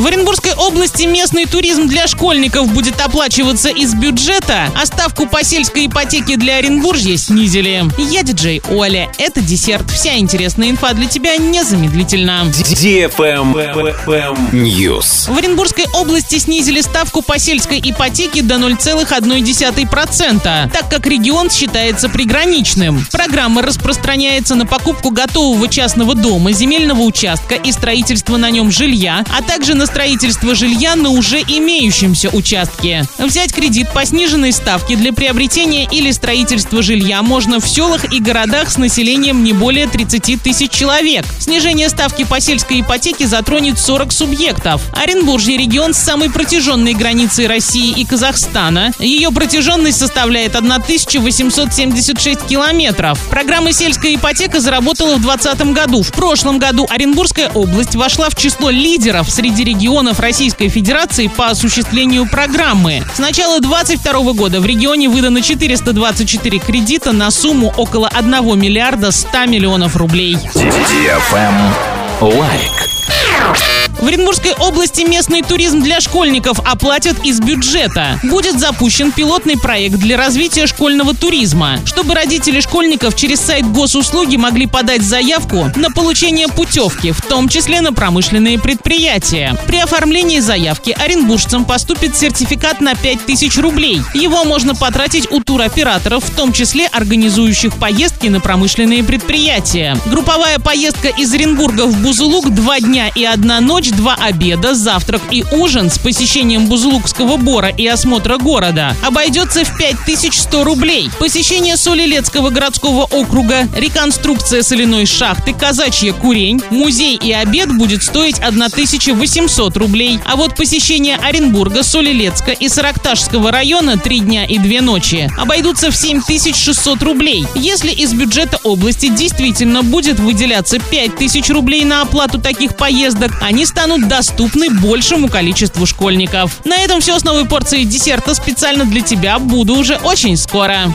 В Оренбургской области местный туризм для школьников будет оплачиваться из бюджета, а ставку по сельской ипотеке для Оренбуржья снизили. Я диджей Оля. Это десерт. Вся интересная инфа для тебя незамедлительно. News. В Оренбургской области снизили ставку по сельской ипотеке до 0,1%, так как регион считается приграничным. Программа распространяется на покупку готового частного дома, земельного участка и строительство на нем жилья, а также на строительство жилья на уже имеющемся участке. Взять кредит по сниженной ставке для приобретения или строительства жилья можно в селах и городах с населением не более 30 тысяч человек. Снижение ставки по сельской ипотеке затронет 40 субъектов. Оренбуржье – регион с самой протяженной границей России и Казахстана. Ее протяженность составляет 1876 километров. Программа «Сельская ипотека» заработала в 2020 году. В прошлом году Оренбургская область вошла в число лидеров среди регионов Российской Федерации по осуществлению программы. С начала 2022 года в регионе выдано 424 кредита на сумму около 1 миллиарда 100 миллионов рублей. Лайк. В Оренбургской области местный туризм для школьников оплатят из бюджета. Будет запущен пилотный проект для развития школьного туризма, чтобы родители школьников через сайт госуслуги могли подать заявку на получение путевки, в том числе на промышленные предприятия. При оформлении заявки оренбуржцам поступит сертификат на 5000 рублей. Его можно потратить у туроператоров, в том числе организующих поездки на промышленные предприятия. Групповая поездка из Оренбурга в Бузулук два дня и одна ночь два обеда, завтрак и ужин с посещением Бузулукского бора и осмотра города обойдется в 5100 рублей. Посещение Солилецкого городского округа, реконструкция соляной шахты, казачья курень, музей и обед будет стоить 1800 рублей. А вот посещение Оренбурга, Солилецка и Саракташского района три дня и две ночи обойдутся в 7600 рублей. Если из бюджета области действительно будет выделяться 5000 рублей на оплату таких поездок, они станут доступны большему количеству школьников. На этом все с новой порцией десерта специально для тебя. Буду уже очень скоро.